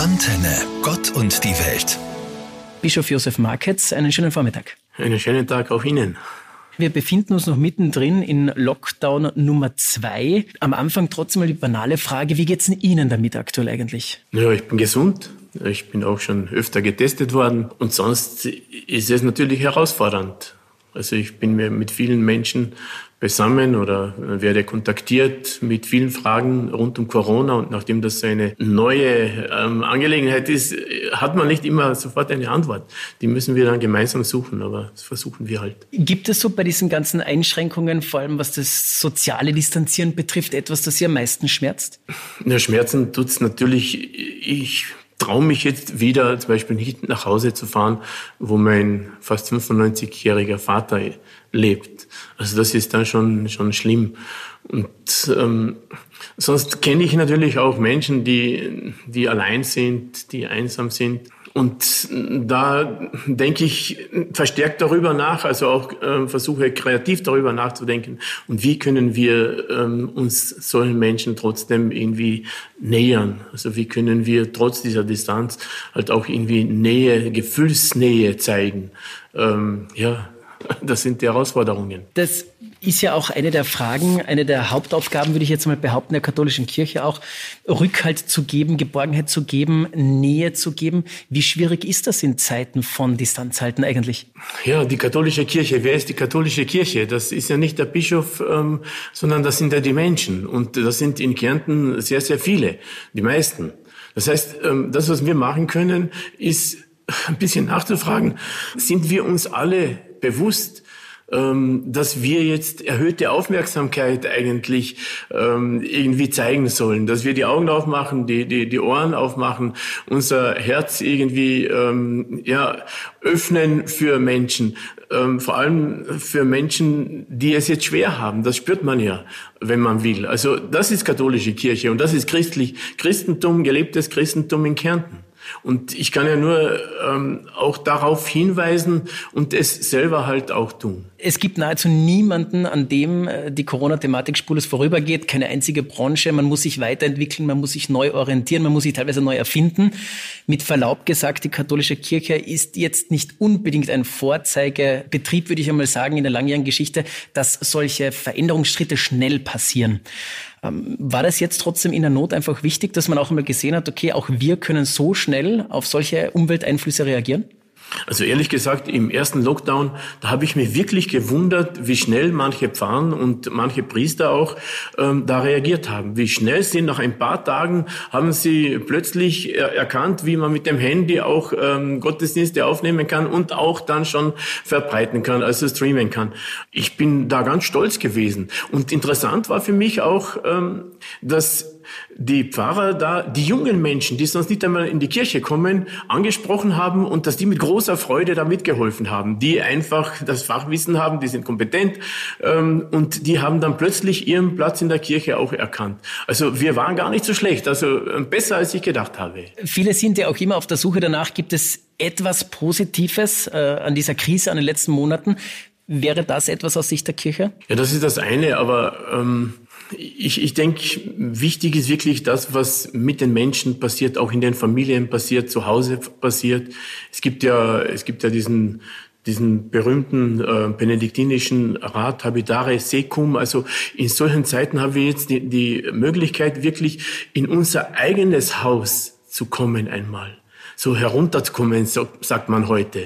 Antenne, Gott und die Welt. Bischof Josef Marketz, einen schönen Vormittag. Einen schönen Tag auch Ihnen. Wir befinden uns noch mittendrin in Lockdown Nummer zwei. Am Anfang trotzdem mal die banale Frage, wie geht's Ihnen damit aktuell eigentlich? Ja, ich bin gesund. Ich bin auch schon öfter getestet worden. Und sonst ist es natürlich herausfordernd. Also ich bin mir mit vielen Menschen beisammen oder werde kontaktiert mit vielen Fragen rund um Corona. Und nachdem das so eine neue ähm, Angelegenheit ist, hat man nicht immer sofort eine Antwort. Die müssen wir dann gemeinsam suchen, aber das versuchen wir halt. Gibt es so bei diesen ganzen Einschränkungen, vor allem was das soziale Distanzieren betrifft, etwas, das Sie am meisten schmerzt? Ja, Schmerzen tut's natürlich. Ich traue mich jetzt wieder zum Beispiel nicht nach Hause zu fahren, wo mein fast 95-jähriger Vater lebt. Also das ist dann schon, schon schlimm. Und ähm, sonst kenne ich natürlich auch Menschen, die, die allein sind, die einsam sind. Und da denke ich verstärkt darüber nach, also auch äh, versuche kreativ darüber nachzudenken. Und wie können wir ähm, uns solchen Menschen trotzdem irgendwie nähern? Also wie können wir trotz dieser Distanz halt auch irgendwie Nähe, Gefühlsnähe zeigen? Ähm, ja, das sind die Herausforderungen. Das ist ja auch eine der Fragen, eine der Hauptaufgaben, würde ich jetzt mal behaupten, der katholischen Kirche auch, Rückhalt zu geben, Geborgenheit zu geben, Nähe zu geben. Wie schwierig ist das in Zeiten von Distanzhalten eigentlich? Ja, die katholische Kirche, wer ist die katholische Kirche? Das ist ja nicht der Bischof, ähm, sondern das sind ja die Menschen. Und das sind in Kärnten sehr, sehr viele, die meisten. Das heißt, ähm, das, was wir machen können, ist ein bisschen nachzufragen, sind wir uns alle bewusst, dass wir jetzt erhöhte Aufmerksamkeit eigentlich ähm, irgendwie zeigen sollen, dass wir die Augen aufmachen, die, die, die Ohren aufmachen, unser Herz irgendwie ähm, ja, öffnen für Menschen, ähm, vor allem für Menschen, die es jetzt schwer haben. Das spürt man ja, wenn man will. Also das ist katholische Kirche und das ist christlich Christentum, gelebtes Christentum in Kärnten. Und ich kann ja nur ähm, auch darauf hinweisen und es selber halt auch tun. Es gibt nahezu niemanden, an dem äh, die Corona-Thematik spurlos vorübergeht, keine einzige Branche. Man muss sich weiterentwickeln, man muss sich neu orientieren, man muss sich teilweise neu erfinden. Mit Verlaub gesagt, die katholische Kirche ist jetzt nicht unbedingt ein Vorzeigebetrieb, würde ich einmal sagen, in der langjährigen Geschichte, dass solche Veränderungsschritte schnell passieren. Ähm, war das jetzt trotzdem in der Not einfach wichtig, dass man auch einmal gesehen hat, okay, auch wir können so schnell auf solche Umwelteinflüsse reagieren? Also ehrlich gesagt, im ersten Lockdown, da habe ich mich wirklich gewundert, wie schnell manche Pfarren und manche Priester auch ähm, da reagiert haben. Wie schnell sie nach ein paar Tagen haben sie plötzlich er erkannt, wie man mit dem Handy auch ähm, Gottesdienste aufnehmen kann und auch dann schon verbreiten kann, also streamen kann. Ich bin da ganz stolz gewesen. Und interessant war für mich auch, ähm, dass die Pfarrer da die jungen Menschen, die sonst nicht einmal in die Kirche kommen, angesprochen haben und dass die mit großer Freude da mitgeholfen haben, die einfach das Fachwissen haben, die sind kompetent ähm, und die haben dann plötzlich ihren Platz in der Kirche auch erkannt. Also wir waren gar nicht so schlecht, also äh, besser als ich gedacht habe. Viele sind ja auch immer auf der Suche danach, gibt es etwas Positives äh, an dieser Krise, an den letzten Monaten? Wäre das etwas aus Sicht der Kirche? Ja, das ist das eine, aber ähm, ich, ich denke, wichtig ist wirklich das, was mit den Menschen passiert, auch in den Familien passiert, zu Hause passiert. Es gibt ja, es gibt ja diesen, diesen berühmten äh, benediktinischen Rat Habitare Secum. Also in solchen Zeiten haben wir jetzt die, die Möglichkeit, wirklich in unser eigenes Haus zu kommen einmal so herunterzukommen, so sagt man heute.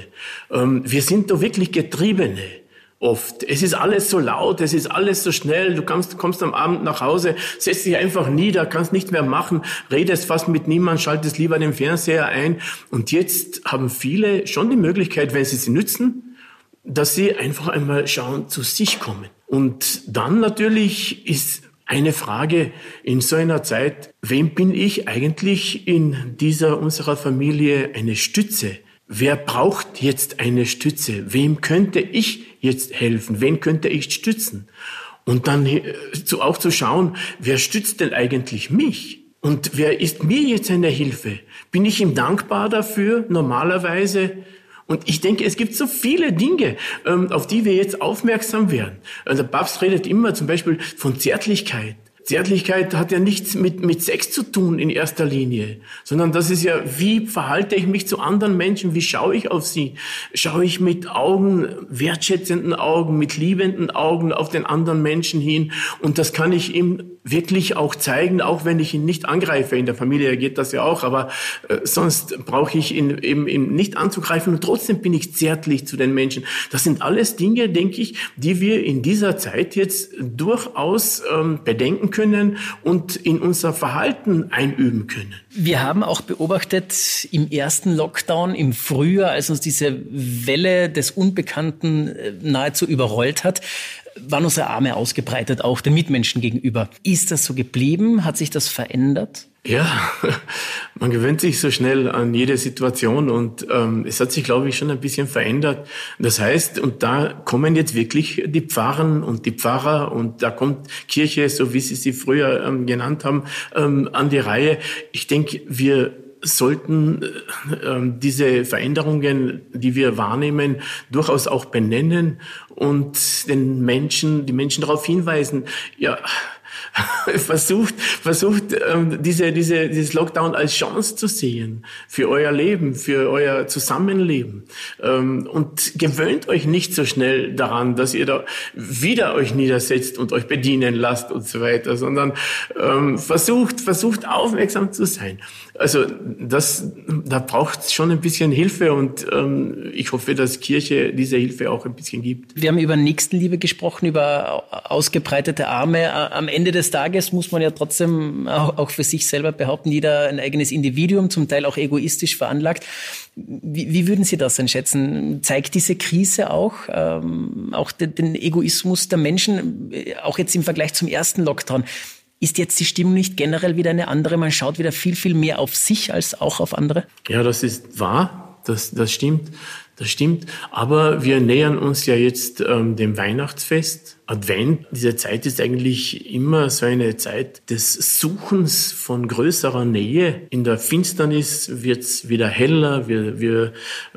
Ähm, wir sind da wirklich Getriebene oft. Es ist alles so laut, es ist alles so schnell. Du kommst, kommst am Abend nach Hause, setzt dich einfach nieder, kannst nicht mehr machen, redest fast mit niemand, schaltest lieber den Fernseher ein. Und jetzt haben viele schon die Möglichkeit, wenn sie sie nützen, dass sie einfach einmal schauen, zu sich kommen. Und dann natürlich ist eine Frage in so einer Zeit, wem bin ich eigentlich in dieser unserer Familie eine Stütze? Wer braucht jetzt eine Stütze? Wem könnte ich jetzt helfen? Wen könnte ich stützen? Und dann äh, auch zu schauen, wer stützt denn eigentlich mich? Und wer ist mir jetzt eine Hilfe? Bin ich ihm dankbar dafür normalerweise? Und ich denke, es gibt so viele Dinge, ähm, auf die wir jetzt aufmerksam werden. Also der Papst redet immer zum Beispiel von Zärtlichkeit. Zärtlichkeit hat ja nichts mit, mit Sex zu tun in erster Linie, sondern das ist ja, wie verhalte ich mich zu anderen Menschen, wie schaue ich auf sie? Schaue ich mit Augen, wertschätzenden Augen, mit liebenden Augen auf den anderen Menschen hin und das kann ich ihm wirklich auch zeigen, auch wenn ich ihn nicht angreife. In der Familie geht das ja auch, aber äh, sonst brauche ich ihn eben, eben nicht anzugreifen und trotzdem bin ich zärtlich zu den Menschen. Das sind alles Dinge, denke ich, die wir in dieser Zeit jetzt durchaus ähm, bedenken können und in unser Verhalten einüben können. Wir haben auch beobachtet im ersten Lockdown im Frühjahr, als uns diese Welle des Unbekannten äh, nahezu überrollt hat, waren unsere Arme ausgebreitet, auch den Mitmenschen gegenüber. Ist das so geblieben? Hat sich das verändert? Ja, man gewöhnt sich so schnell an jede Situation und ähm, es hat sich, glaube ich, schon ein bisschen verändert. Das heißt, und da kommen jetzt wirklich die Pfarren und die Pfarrer und da kommt Kirche, so wie Sie sie früher ähm, genannt haben, ähm, an die Reihe. Ich denke, wir sollten äh, ähm, diese Veränderungen, die wir wahrnehmen, durchaus auch benennen und den Menschen, die Menschen darauf hinweisen, ja, versucht, versucht ähm, diese, diese, dieses Lockdown als Chance zu sehen für euer Leben, für euer Zusammenleben. Ähm, und gewöhnt euch nicht so schnell daran, dass ihr da wieder euch niedersetzt und euch bedienen lasst und so weiter, sondern ähm, versucht, versucht aufmerksam zu sein. Also das, da braucht es schon ein bisschen Hilfe und ähm, ich hoffe, dass Kirche diese Hilfe auch ein bisschen gibt. Wir haben über Nächstenliebe gesprochen, über ausgebreitete Arme. Am Ende des Tages muss man ja trotzdem auch, auch für sich selber behaupten, jeder ein eigenes Individuum, zum Teil auch egoistisch veranlagt. Wie, wie würden Sie das einschätzen? Zeigt diese Krise auch, ähm, auch den, den Egoismus der Menschen, äh, auch jetzt im Vergleich zum ersten Lockdown? Ist jetzt die Stimmung nicht generell wieder eine andere? Man schaut wieder viel, viel mehr auf sich als auch auf andere? Ja, das ist wahr. Das, das stimmt. Das stimmt. Aber wir nähern uns ja jetzt ähm, dem Weihnachtsfest. Advent, diese Zeit ist eigentlich immer so eine Zeit des Suchens von größerer Nähe. In der Finsternis wird's wieder heller. Wir, wir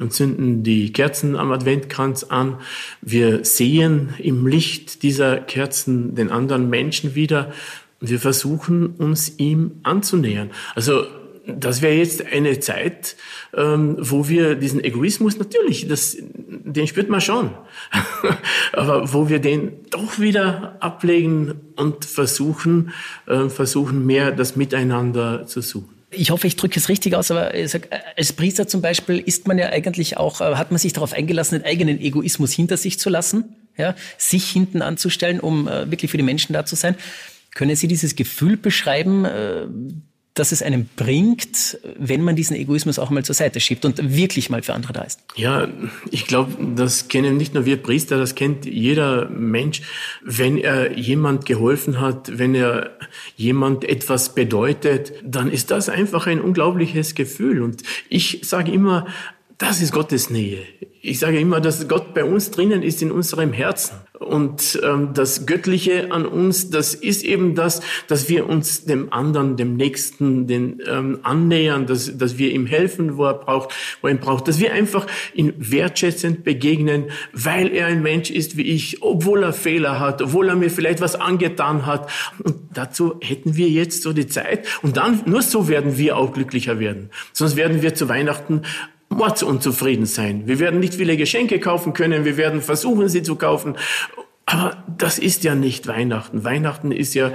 zünden die Kerzen am Adventkranz an. Wir sehen im Licht dieser Kerzen den anderen Menschen wieder. Wir versuchen, uns ihm anzunähern. Also das wäre jetzt eine Zeit, ähm, wo wir diesen Egoismus natürlich, das, den spürt man schon, aber wo wir den doch wieder ablegen und versuchen, äh, versuchen mehr das Miteinander zu suchen. Ich hoffe, ich drücke es richtig aus, aber sag, als Priester zum Beispiel ist man ja eigentlich auch, äh, hat man sich darauf eingelassen, den eigenen Egoismus hinter sich zu lassen, ja, sich hinten anzustellen, um äh, wirklich für die Menschen da zu sein. Können Sie dieses Gefühl beschreiben, äh, dass es einem bringt, wenn man diesen Egoismus auch mal zur Seite schiebt und wirklich mal für andere da ist? Ja, ich glaube, das kennen nicht nur wir Priester, das kennt jeder Mensch. Wenn er jemand geholfen hat, wenn er jemand etwas bedeutet, dann ist das einfach ein unglaubliches Gefühl. Und ich sage immer, das ist Gottes Nähe. Ich sage immer, dass Gott bei uns drinnen ist in unserem Herzen. Und ähm, das Göttliche an uns, das ist eben das, dass wir uns dem anderen, dem Nächsten, den ähm, annähern, dass, dass wir ihm helfen, wo er braucht, wo er ihn braucht, dass wir einfach ihn wertschätzend begegnen, weil er ein Mensch ist wie ich, obwohl er Fehler hat, obwohl er mir vielleicht was angetan hat. Und dazu hätten wir jetzt so die Zeit. Und dann, nur so werden wir auch glücklicher werden. Sonst werden wir zu Weihnachten mordsunzufrieden sein. Wir werden nicht viele Geschenke kaufen können, wir werden versuchen, sie zu kaufen. Aber das ist ja nicht Weihnachten. Weihnachten ist ja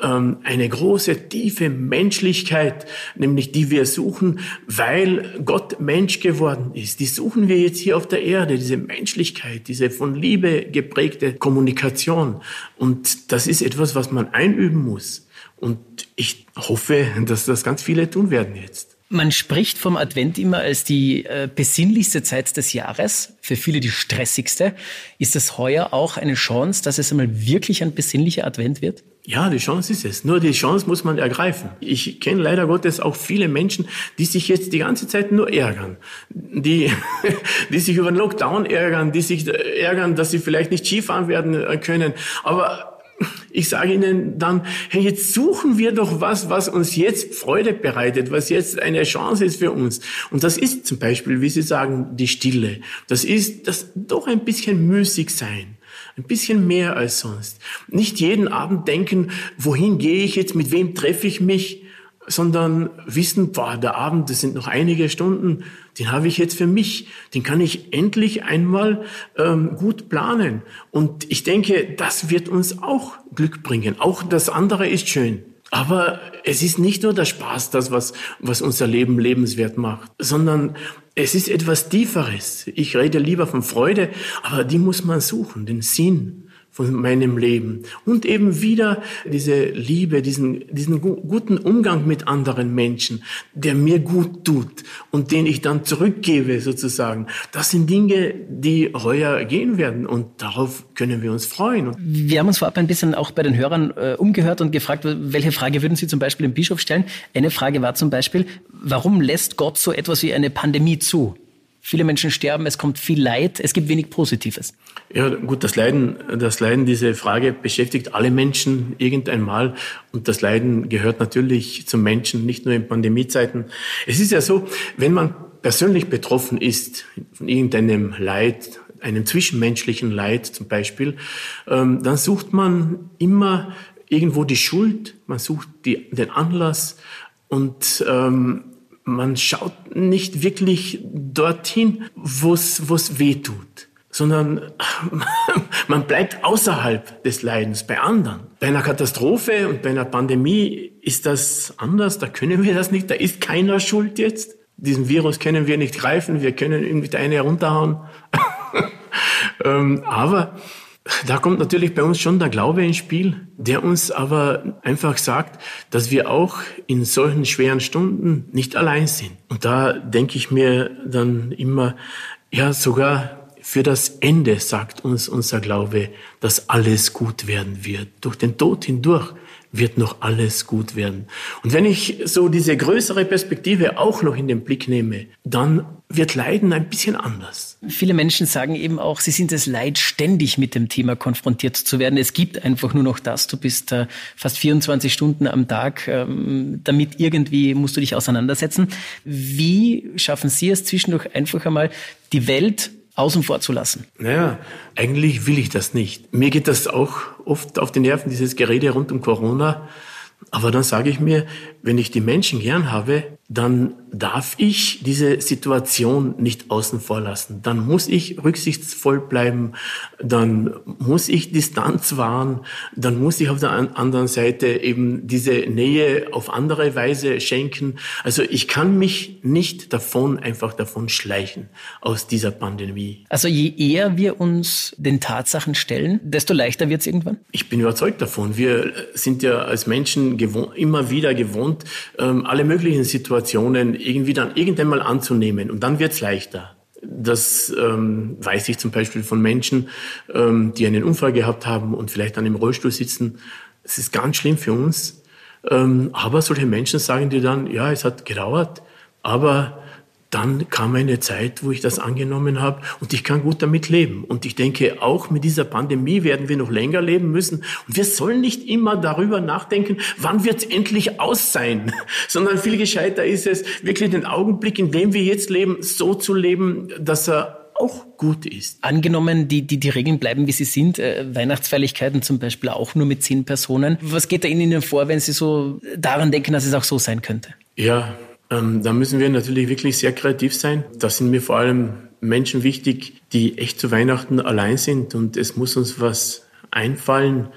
ähm, eine große, tiefe Menschlichkeit, nämlich die wir suchen, weil Gott Mensch geworden ist. Die suchen wir jetzt hier auf der Erde, diese Menschlichkeit, diese von Liebe geprägte Kommunikation. Und das ist etwas, was man einüben muss. Und ich hoffe, dass das ganz viele tun werden jetzt. Man spricht vom Advent immer als die äh, besinnlichste Zeit des Jahres, für viele die stressigste. Ist es heuer auch eine Chance, dass es einmal wirklich ein besinnlicher Advent wird? Ja, die Chance ist es. Nur die Chance muss man ergreifen. Ich kenne leider Gottes auch viele Menschen, die sich jetzt die ganze Zeit nur ärgern. Die, die sich über den Lockdown ärgern, die sich ärgern, dass sie vielleicht nicht Skifahren werden können. Aber ich sage Ihnen dann, hey, jetzt suchen wir doch was, was uns jetzt Freude bereitet, was jetzt eine Chance ist für uns. Und das ist zum Beispiel, wie Sie sagen, die Stille. Das ist das doch ein bisschen müßig sein. Ein bisschen mehr als sonst. Nicht jeden Abend denken, wohin gehe ich jetzt, mit wem treffe ich mich, sondern wissen, boah, der Abend, das sind noch einige Stunden, den habe ich jetzt für mich, den kann ich endlich einmal ähm, gut planen. Und ich denke, das wird uns auch Glück bringen. Auch das andere ist schön. Aber es ist nicht nur der Spaß, das, was, was unser Leben lebenswert macht, sondern es ist etwas Tieferes. Ich rede lieber von Freude, aber die muss man suchen, den Sinn von meinem Leben. Und eben wieder diese Liebe, diesen, diesen guten Umgang mit anderen Menschen, der mir gut tut und den ich dann zurückgebe sozusagen. Das sind Dinge, die heuer gehen werden und darauf können wir uns freuen. Wir haben uns vorab ein bisschen auch bei den Hörern äh, umgehört und gefragt, welche Frage würden Sie zum Beispiel dem Bischof stellen? Eine Frage war zum Beispiel, warum lässt Gott so etwas wie eine Pandemie zu? Viele Menschen sterben, es kommt viel Leid, es gibt wenig Positives. Ja, gut, das Leiden, das Leiden, diese Frage beschäftigt alle Menschen irgendwann mal. Und das Leiden gehört natürlich zum Menschen, nicht nur in Pandemiezeiten. Es ist ja so, wenn man persönlich betroffen ist von irgendeinem Leid, einem zwischenmenschlichen Leid zum Beispiel, ähm, dann sucht man immer irgendwo die Schuld, man sucht die, den Anlass und ähm, man schaut nicht wirklich dorthin, wo es weh tut, sondern man bleibt außerhalb des Leidens bei anderen. Bei einer Katastrophe und bei einer Pandemie ist das anders, da können wir das nicht, da ist keiner schuld jetzt. Diesen Virus können wir nicht greifen, wir können irgendwie eine herunterhauen. Ähm, aber da kommt natürlich bei uns schon der Glaube ins Spiel, der uns aber einfach sagt, dass wir auch in solchen schweren Stunden nicht allein sind. Und da denke ich mir dann immer, ja, sogar für das Ende sagt uns unser Glaube, dass alles gut werden wird. Durch den Tod hindurch wird noch alles gut werden. Und wenn ich so diese größere Perspektive auch noch in den Blick nehme, dann wird Leiden ein bisschen anders. Viele Menschen sagen eben auch, sie sind es leid, ständig mit dem Thema konfrontiert zu werden. Es gibt einfach nur noch das. Du bist äh, fast 24 Stunden am Tag. Ähm, damit irgendwie musst du dich auseinandersetzen. Wie schaffen Sie es zwischendurch einfach einmal, die Welt außen vor zu lassen? Naja, eigentlich will ich das nicht. Mir geht das auch oft auf die Nerven, dieses Gerede rund um Corona. Aber dann sage ich mir, wenn ich die Menschen gern habe, dann darf ich diese Situation nicht außen vor lassen. Dann muss ich rücksichtsvoll bleiben, dann muss ich Distanz wahren, dann muss ich auf der anderen Seite eben diese Nähe auf andere Weise schenken. Also ich kann mich nicht davon einfach davon schleichen aus dieser Pandemie. Also je eher wir uns den Tatsachen stellen, desto leichter wird es irgendwann? Ich bin überzeugt davon. Wir sind ja als Gewohnt, immer wieder gewohnt, ähm, alle möglichen Situationen irgendwie dann irgendwann mal anzunehmen und dann wird's leichter. Das ähm, weiß ich zum Beispiel von Menschen, ähm, die einen Unfall gehabt haben und vielleicht dann im Rollstuhl sitzen. Es ist ganz schlimm für uns. Ähm, aber solche Menschen sagen dir dann, ja, es hat gedauert, aber dann kam eine Zeit, wo ich das angenommen habe und ich kann gut damit leben. Und ich denke, auch mit dieser Pandemie werden wir noch länger leben müssen. Und wir sollen nicht immer darüber nachdenken, wann wird es endlich aus sein, sondern viel gescheiter ist es, wirklich den Augenblick, in dem wir jetzt leben, so zu leben, dass er auch gut ist. Angenommen, die, die, die Regeln bleiben, wie sie sind, äh, Weihnachtsfeierlichkeiten zum Beispiel auch nur mit zehn Personen. Was geht da Ihnen vor, wenn Sie so daran denken, dass es auch so sein könnte? Ja, ähm, da müssen wir natürlich wirklich sehr kreativ sein. Da sind mir vor allem Menschen wichtig, die echt zu Weihnachten allein sind und es muss uns was einfallen,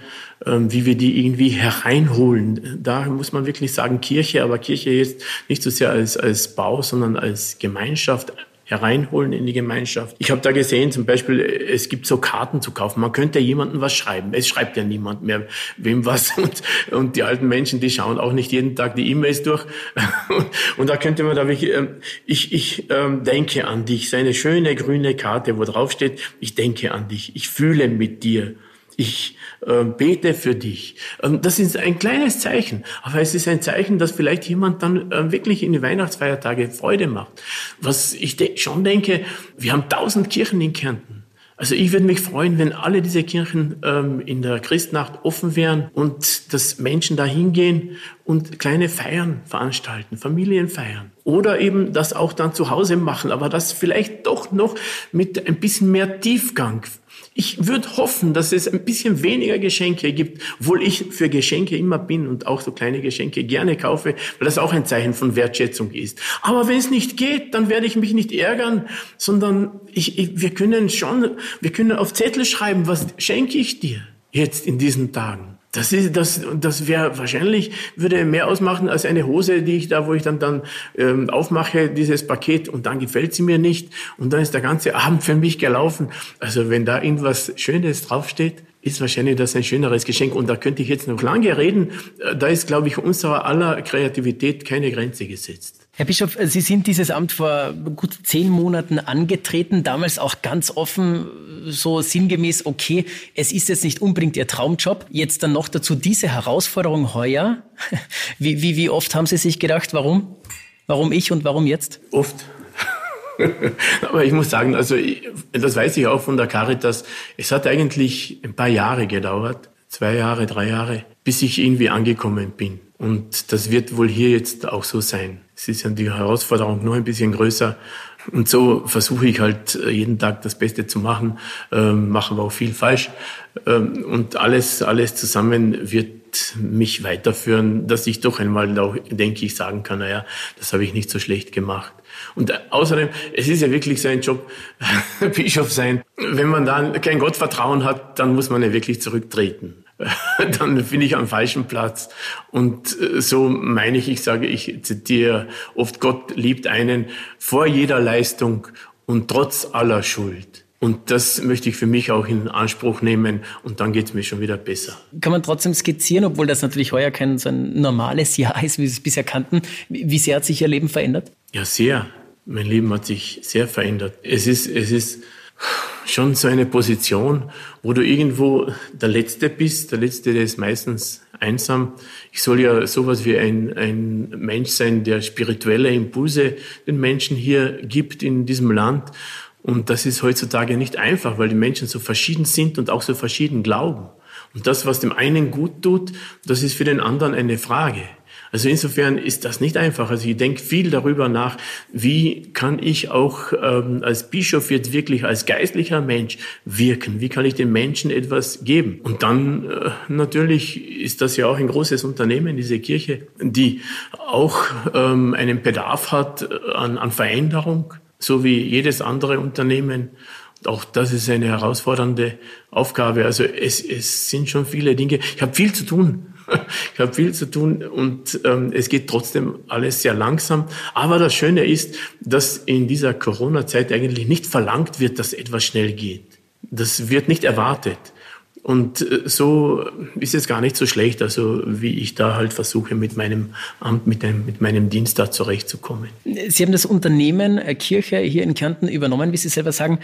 ähm, wie wir die irgendwie hereinholen. Da muss man wirklich sagen Kirche, aber Kirche jetzt nicht so sehr als, als Bau, sondern als Gemeinschaft hereinholen in die Gemeinschaft. Ich habe da gesehen, zum Beispiel, es gibt so Karten zu kaufen. Man könnte jemandem was schreiben. Es schreibt ja niemand mehr wem was. Und, und die alten Menschen, die schauen auch nicht jeden Tag die E-Mails durch. Und, da könnte man da wirklich, ähm, ich, ich ähm, denke an dich. So eine schöne grüne Karte, wo drauf steht, ich denke an dich. Ich fühle mit dir. Ich äh, bete für dich. Ähm, das ist ein kleines Zeichen, aber es ist ein Zeichen, dass vielleicht jemand dann äh, wirklich in die Weihnachtsfeiertage Freude macht. Was ich de schon denke, wir haben tausend Kirchen in Kärnten. Also ich würde mich freuen, wenn alle diese Kirchen ähm, in der Christnacht offen wären und dass Menschen da hingehen und kleine Feiern veranstalten, Familienfeiern. Oder eben das auch dann zu Hause machen, aber das vielleicht doch noch mit ein bisschen mehr Tiefgang Ich würde hoffen, dass es ein bisschen weniger Geschenke gibt, obwohl ich für Geschenke immer bin und auch so kleine Geschenke gerne kaufe, weil das auch ein Zeichen von Wertschätzung ist. Aber wenn es nicht geht, dann werde ich mich nicht ärgern, sondern ich, ich, wir können schon, wir können auf Zettel schreiben, was schenke ich dir jetzt in diesen Tagen. Das ist, das, das wäre wahrscheinlich, würde mehr ausmachen als eine Hose, die ich da, wo ich dann, dann ähm, aufmache, dieses Paket und dann gefällt sie mir nicht und dann ist der ganze Abend für mich gelaufen. Also wenn da irgendwas Schönes draufsteht, ist wahrscheinlich das ein schöneres Geschenk. Und da könnte ich jetzt noch lange reden. Da ist, glaube ich, unserer aller Kreativität keine Grenze gesetzt. Herr Bischof, Sie sind dieses Amt vor gut zehn Monaten angetreten, damals auch ganz offen, so sinngemäß, okay, es ist jetzt nicht unbedingt Ihr Traumjob, jetzt dann noch dazu diese Herausforderung heuer. Wie, wie, wie oft haben Sie sich gedacht, warum? Warum ich und warum jetzt? Oft. Aber ich muss sagen, also das weiß ich auch von der Caritas, es hat eigentlich ein paar Jahre gedauert, zwei Jahre, drei Jahre, bis ich irgendwie angekommen bin. Und das wird wohl hier jetzt auch so sein. Es ist ja die Herausforderung noch ein bisschen größer. Und so versuche ich halt äh, jeden Tag das Beste zu machen, ähm, mache aber auch viel falsch. Ähm, und alles, alles zusammen wird mich weiterführen, dass ich doch einmal denke ich, sagen kann, naja, das habe ich nicht so schlecht gemacht. Und äh, außerdem, es ist ja wirklich sein Job, Bischof sein. Wenn man dann kein Gottvertrauen hat, dann muss man ja wirklich zurücktreten. dann bin ich am falschen Platz. Und äh, so meine ich, ich sage, ich zitiere oft, Gott liebt einen vor jeder Leistung und trotz aller Schuld. Und das möchte ich für mich auch in Anspruch nehmen und dann geht es mir schon wieder besser. Kann man trotzdem skizzieren, obwohl das natürlich heuer kein so ein normales Jahr ist, wie Sie es bisher kannten. Wie sehr hat sich Ihr Leben verändert? Ja, sehr. Mein Leben hat sich sehr verändert. Es ist, es ist, schon so eine Position, wo du irgendwo der Letzte bist. Der Letzte, der ist meistens einsam. Ich soll ja sowas wie ein, ein Mensch sein, der spirituelle Impulse den Menschen hier gibt in diesem Land. Und das ist heutzutage nicht einfach, weil die Menschen so verschieden sind und auch so verschieden glauben. Und das, was dem einen gut tut, das ist für den anderen eine Frage. Also insofern ist das nicht einfach. Also ich denke viel darüber nach, wie kann ich auch ähm, als Bischof jetzt wirklich als geistlicher Mensch wirken? Wie kann ich den Menschen etwas geben? Und dann äh, natürlich ist das ja auch ein großes Unternehmen, diese Kirche, die auch ähm, einen Bedarf hat äh, an, an Veränderung, so wie jedes andere Unternehmen. Auch das ist eine herausfordernde Aufgabe. Also es, es sind schon viele Dinge. Ich habe viel zu tun. Ich habe viel zu tun und ähm, es geht trotzdem alles sehr langsam. Aber das Schöne ist, dass in dieser Corona-Zeit eigentlich nicht verlangt wird, dass etwas schnell geht. Das wird nicht erwartet. Und äh, so ist es gar nicht so schlecht, also wie ich da halt versuche, mit meinem Amt, mit, dem, mit meinem Dienst da zurechtzukommen. Sie haben das Unternehmen äh, Kirche hier in Kärnten übernommen, wie Sie selber sagen,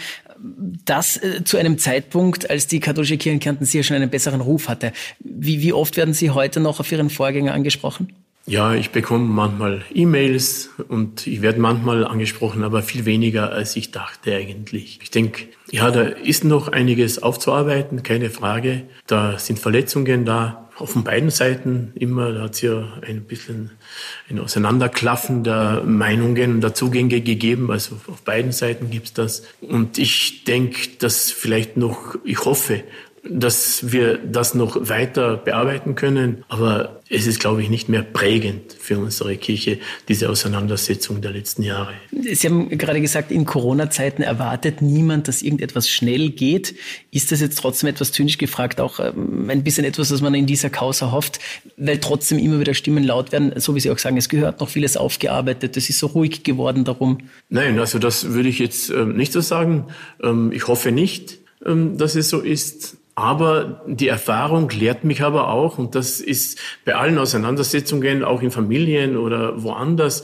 das äh, zu einem Zeitpunkt, als die katholische Kirche in Kärnten sicher schon einen besseren Ruf hatte. Wie, wie oft werden Sie heute noch auf Ihren Vorgänger angesprochen? Ja, ich bekomme manchmal E-Mails und ich werde manchmal angesprochen, aber viel weniger, als ich dachte eigentlich. Ich denke, ja, da ist noch einiges aufzuarbeiten, keine Frage. Da sind Verletzungen da, auf den beiden Seiten immer. Da hat es ja ein bisschen ein Auseinanderklaffen der Meinungen und der Zugänge gegeben. Also auf beiden Seiten gibt's das. Und ich denke, dass vielleicht noch, ich hoffe, dass wir das noch weiter bearbeiten können. Aber es ist, glaube ich, nicht mehr prägend für unsere Kirche, diese Auseinandersetzung der letzten Jahre. Sie haben gerade gesagt, in Corona-Zeiten erwartet niemand, dass irgendetwas schnell geht. Ist das jetzt trotzdem etwas zynisch gefragt, auch ähm, ein bisschen etwas, was man in dieser Causa hofft, weil trotzdem immer wieder Stimmen laut werden, so wie Sie auch sagen, es gehört noch vieles aufgearbeitet, es ist so ruhig geworden darum? Nein, also das würde ich jetzt ähm, nicht so sagen. Ähm, ich hoffe nicht, dass es so ist. Aber die Erfahrung lehrt mich aber auch, und das ist bei allen Auseinandersetzungen, auch in Familien oder woanders,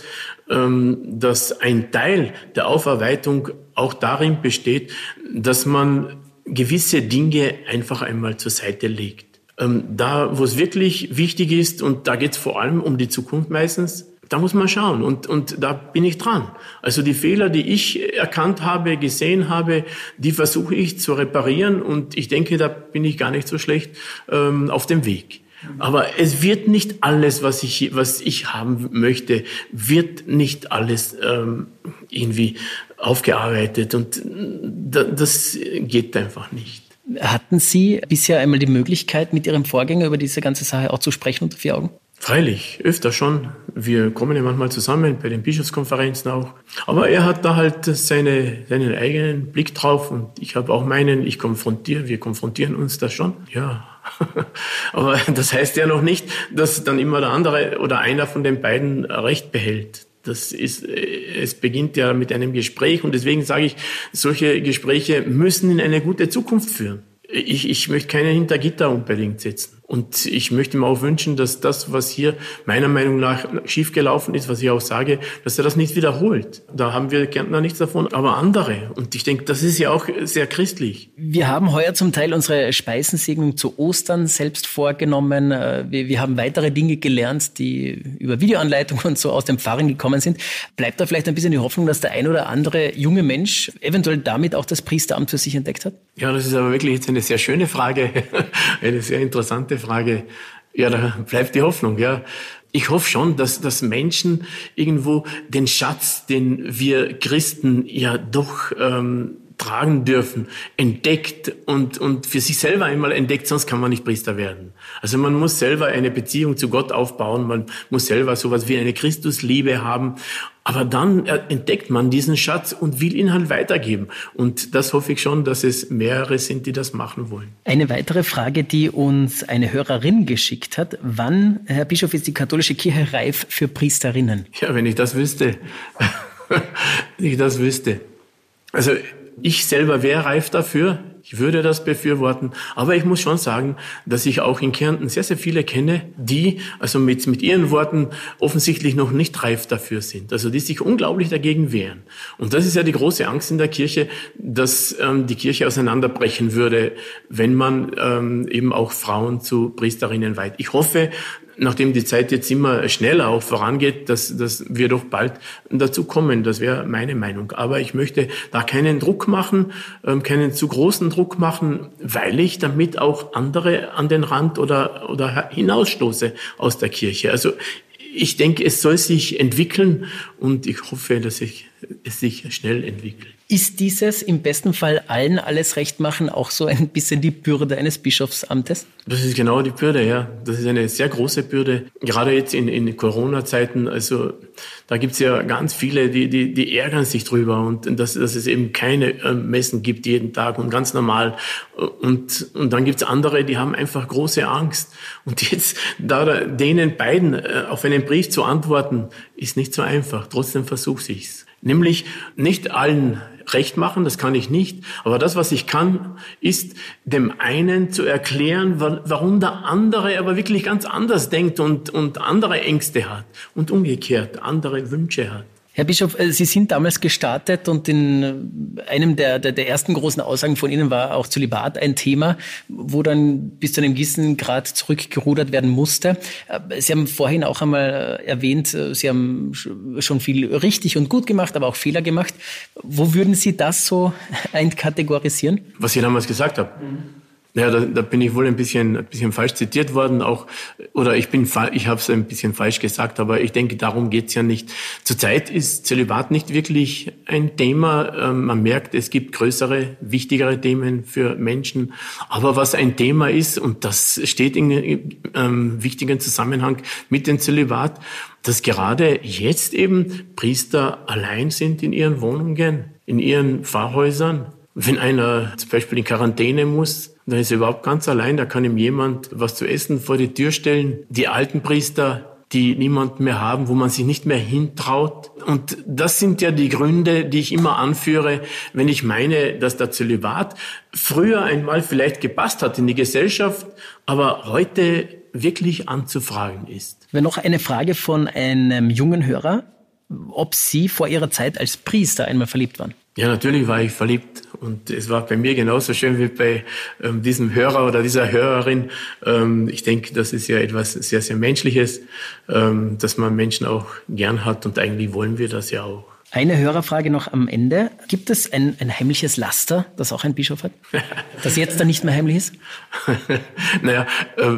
ähm, dass ein Teil der Aufarbeitung auch darin besteht, dass man gewisse Dinge einfach einmal zur Seite legt. Ähm, da, wo es wirklich wichtig ist, und da geht es vor allem um die Zukunft meistens, da muss man schauen und, und da bin ich dran. Also die Fehler, die ich erkannt habe, gesehen habe, die versuche ich zu reparieren und ich denke, da bin ich gar nicht so schlecht ähm, auf dem Weg. Aber es wird nicht alles, was ich, was ich haben möchte, wird nicht alles ähm, irgendwie aufgearbeitet und das geht einfach nicht. Hatten Sie bisher einmal die Möglichkeit, mit Ihrem Vorgänger über diese ganze Sache auch zu sprechen unter vier Augen? Freilich, öfter schon. Wir kommen ja manchmal zusammen bei den Bischofskonferenzen auch. Aber er hat da halt seine, seinen eigenen Blick drauf und ich habe auch meinen, ich konfrontiere, wir konfrontieren uns da schon. Ja. Aber das heißt ja noch nicht, dass dann immer der andere oder einer von den beiden Recht behält. Das ist, es beginnt ja mit einem Gespräch und deswegen sage ich, solche Gespräche müssen in eine gute Zukunft führen. Ich, ich möchte keine hinter Gitter unbedingt setzen. Und ich möchte mir auch wünschen, dass das, was hier meiner Meinung nach schiefgelaufen ist, was ich auch sage, dass er das nicht wiederholt. Da haben wir Kärntner nichts davon, aber andere. Und ich denke, das ist ja auch sehr christlich. Wir haben heuer zum Teil unsere Speisensegnung zu Ostern selbst vorgenommen. Äh, wir, wir haben weitere Dinge gelernt, die über Videoanleitungen und so aus dem Pfarren gekommen sind. Bleibt da vielleicht ein bisschen die Hoffnung, dass der ein oder andere junge Mensch eventuell damit auch das Priesteramt für sich entdeckt hat? Ja, das ist aber wirklich jetzt eine sehr schöne Frage, eine sehr interessante Frage, ja, da bleibt die Hoffnung, ja. Ich hoffe schon, dass, dass Menschen irgendwo den Schatz, den wir Christen ja doch ähm, tragen dürfen, entdeckt und, und für sich selber einmal entdeckt, sonst kann man nicht Priester werden. Also man muss selber eine Beziehung zu Gott aufbauen, man muss selber sowas wie eine Christusliebe haben aber dann entdeckt man diesen Schatz und will ihn halt weitergeben. Und das hoffe ich schon, dass es mehrere sind, die das machen wollen. Eine weitere Frage, die uns eine Hörerin geschickt hat. Wann, Herr Bischof, ist die katholische Kirche reif für Priesterinnen? Ja, wenn ich das wüsste. wenn ich das wüsste. Also ich selber wäre reif dafür. Ich würde das befürworten. Aber ich muss schon sagen, dass ich auch in Kärnten sehr, sehr viele kenne, die also mit, mit ihren Worten offensichtlich noch nicht reif dafür sind. Also die sich unglaublich dagegen wehren. Und das ist ja die große Angst in der Kirche, dass ähm, die Kirche auseinanderbrechen würde, wenn man ähm, eben auch Frauen zu Priesterinnen weiht. Ich hoffe, nachdem die Zeit jetzt immer schneller auch vorangeht, dass, dass wir doch bald dazu kommen. Das wäre meine Meinung. Aber ich möchte da keinen Druck machen, ähm, keinen zu großen Druck machen, weil ich damit auch andere an den Rand oder, oder hinausstoße aus der Kirche. Also ich denke, es soll sich entwickeln und ich hoffe, dass ich, es sich schnell entwickelt. Ist dieses im besten Fall allen alles recht machen auch so ein bisschen die Bürde eines Bischofsamtes? Das ist genau die Bürde, ja. Das ist eine sehr große Bürde. Gerade jetzt in, in Corona-Zeiten, also da gibt's ja ganz viele, die, die, die ärgern sich drüber und dass, dass es eben keine äh, Messen gibt jeden Tag und ganz normal. Und, und dann gibt's andere, die haben einfach große Angst. Und jetzt da denen beiden äh, auf einen Brief zu antworten, ist nicht so einfach. Trotzdem versuche ich's. Nämlich nicht allen recht machen, das kann ich nicht. Aber das, was ich kann, ist dem einen zu erklären, warum der andere aber wirklich ganz anders denkt und, und andere Ängste hat und umgekehrt andere Wünsche hat. Herr Bischof, äh, Sie sind damals gestartet und in äh, einem der, der, der, ersten großen Aussagen von Ihnen war auch Zölibat ein Thema, wo dann bis zu einem gewissen Grad zurückgerudert werden musste. Äh, Sie haben vorhin auch einmal erwähnt, Sie haben schon viel richtig und gut gemacht, aber auch Fehler gemacht. Wo würden Sie das so einkategorisieren? Was ich damals gesagt habe. Mhm. Ja, da, da bin ich wohl ein bisschen, ein bisschen falsch zitiert worden, auch oder ich bin, ich habe es ein bisschen falsch gesagt, aber ich denke, darum geht's ja nicht. Zurzeit ist Zölibat nicht wirklich ein Thema. Ähm, man merkt, es gibt größere, wichtigere Themen für Menschen. Aber was ein Thema ist und das steht in ähm, wichtigen Zusammenhang mit dem Zölibat, dass gerade jetzt eben Priester allein sind in ihren Wohnungen, in ihren Pfarrhäusern. Wenn einer zum Beispiel in Quarantäne muss, da ist er überhaupt ganz allein, da kann ihm jemand was zu essen vor die Tür stellen. Die alten Priester, die niemanden mehr haben, wo man sich nicht mehr hintraut. Und das sind ja die Gründe, die ich immer anführe, wenn ich meine, dass der Zölibat früher einmal vielleicht gepasst hat in die Gesellschaft, aber heute wirklich anzufragen ist. Wenn noch eine Frage von einem jungen Hörer, ob Sie vor Ihrer Zeit als Priester einmal verliebt waren. Ja, natürlich war ich verliebt und es war bei mir genauso schön wie bei ähm, diesem Hörer oder dieser Hörerin. Ähm, ich denke, das ist ja etwas sehr, sehr Menschliches, ähm, dass man Menschen auch gern hat und eigentlich wollen wir das ja auch. Eine Hörerfrage noch am Ende. Gibt es ein, ein heimliches Laster, das auch ein Bischof hat? Das jetzt dann nicht mehr heimlich ist? naja, äh,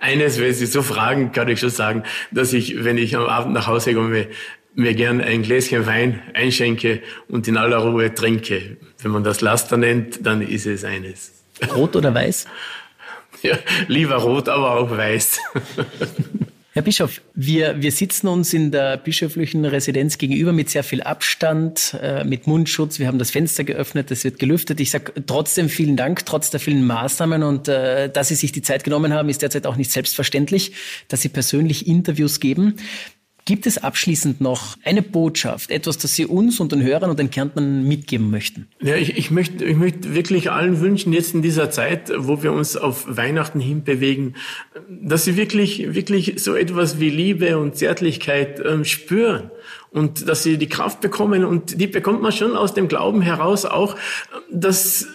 eines, wenn Sie so fragen, kann ich schon sagen, dass ich, wenn ich am Abend nach Hause komme, mir gern ein Gläschen Wein einschenke und in aller Ruhe trinke. Wenn man das Laster nennt, dann ist es eines. Rot oder weiß? Ja, lieber rot, aber auch weiß. Herr Bischof, wir, wir sitzen uns in der bischöflichen Residenz gegenüber mit sehr viel Abstand, äh, mit Mundschutz. Wir haben das Fenster geöffnet, es wird gelüftet. Ich sage trotzdem vielen Dank, trotz der vielen Maßnahmen und äh, dass Sie sich die Zeit genommen haben, ist derzeit auch nicht selbstverständlich, dass Sie persönlich Interviews geben. Gibt es abschließend noch eine Botschaft, etwas, das Sie uns und den Hörern und den Kärntnern mitgeben möchten? Ja, ich, ich, möchte, ich möchte wirklich allen wünschen, jetzt in dieser Zeit, wo wir uns auf Weihnachten hinbewegen, dass sie wirklich, wirklich so etwas wie Liebe und Zärtlichkeit ähm, spüren und dass sie die Kraft bekommen und die bekommt man schon aus dem Glauben heraus auch, dass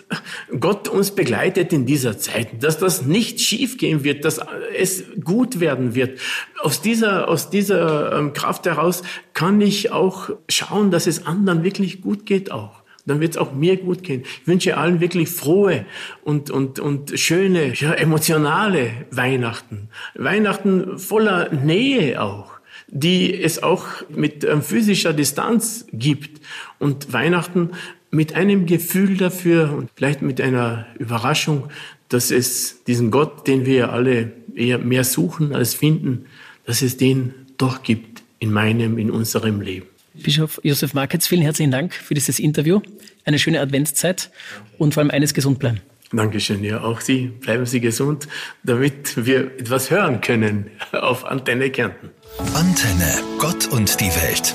Gott uns begleitet in dieser Zeit, dass das nicht schief gehen wird, dass es gut werden wird. Aus dieser, aus dieser ähm, Kraft heraus kann ich auch schauen, dass es anderen wirklich gut geht auch dann wird es auch mir gut gehen. Ich wünsche allen wirklich frohe und, und, und schöne, ja, emotionale Weihnachten. Weihnachten voller Nähe auch die es auch mit ähm, physischer Distanz gibt. Und Weihnachten mit einem Gefühl dafür und vielleicht mit einer Überraschung, dass es diesen Gott, den wir alle eher mehr suchen als finden, dass es den doch gibt in meinem, in unserem Leben. Bischof Josef Marketz, vielen herzlichen Dank für dieses Interview. Eine schöne Adventszeit und vor allem eines gesund bleiben. Dankeschön. Ja, auch Sie bleiben Sie gesund, damit wir etwas hören können auf Antenne Kärnten. Antenne, Gott und die Welt.